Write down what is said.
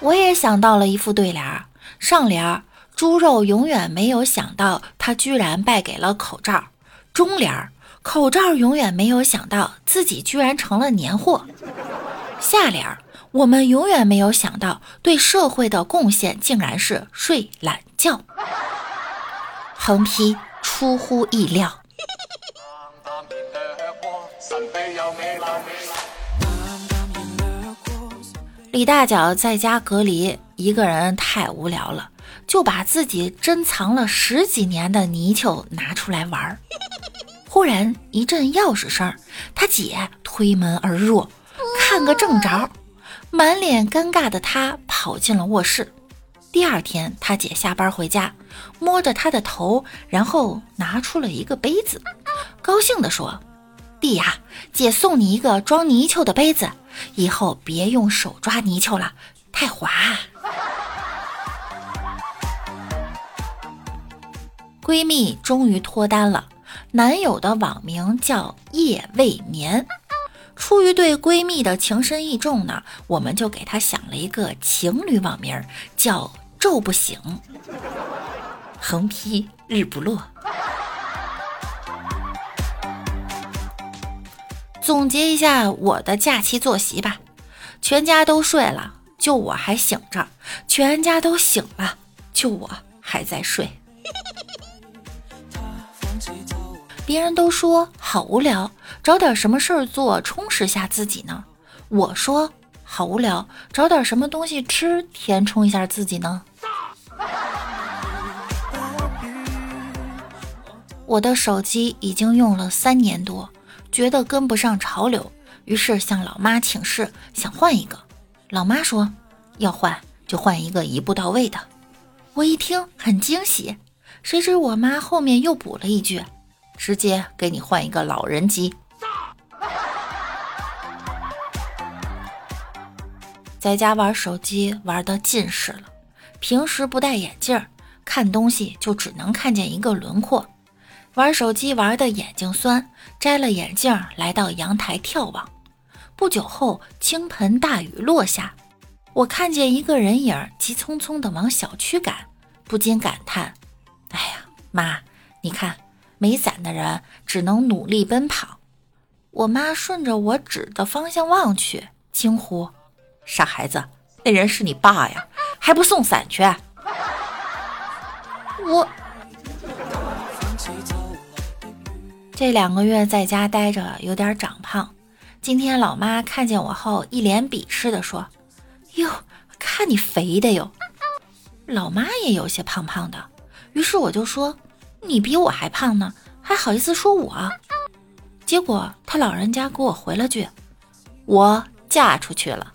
我也想到了一副对联儿，上联儿：猪肉永远没有想到他居然败给了口罩；中联儿：口罩永远没有想到自己居然成了年货；下联儿：我们永远没有想到对社会的贡献竟然是睡懒觉。横批：出乎意料。李大脚在家隔离，一个人太无聊了，就把自己珍藏了十几年的泥鳅拿出来玩。忽然一阵钥匙声，他姐推门而入，看个正着，满脸尴尬的他跑进了卧室。第二天，他姐下班回家，摸着他的头，然后拿出了一个杯子，高兴地说。弟呀，姐送你一个装泥鳅的杯子，以后别用手抓泥鳅了，太滑。闺蜜终于脱单了，男友的网名叫夜未眠。出于对闺蜜的情深意重呢，我们就给她想了一个情侣网名，叫昼不醒。横批日不落。总结一下我的假期作息吧，全家都睡了，就我还醒着；全家都醒了，就我还在睡。别人都说好无聊，找点什么事儿做，充实下自己呢？我说好无聊，找点什么东西吃，填充一下自己呢？我的手机已经用了三年多。觉得跟不上潮流，于是向老妈请示，想换一个。老妈说：“要换就换一个一步到位的。”我一听很惊喜，谁知我妈后面又补了一句：“直接给你换一个老人机。”在家玩手机玩的近视了，平时不戴眼镜，看东西就只能看见一个轮廓。玩手机玩的眼睛酸，摘了眼镜来到阳台眺望。不久后，倾盆大雨落下，我看见一个人影急匆匆地往小区赶，不禁感叹：“哎呀，妈，你看，没伞的人只能努力奔跑。”我妈顺着我指的方向望去，惊呼：“傻孩子，那人是你爸呀，还不送伞去？”我。这两个月在家待着，有点长胖。今天老妈看见我后，一脸鄙视地说：“哟，看你肥的哟。”老妈也有些胖胖的，于是我就说：“你比我还胖呢，还好意思说我？”结果他老人家给我回了句：“我嫁出去了。”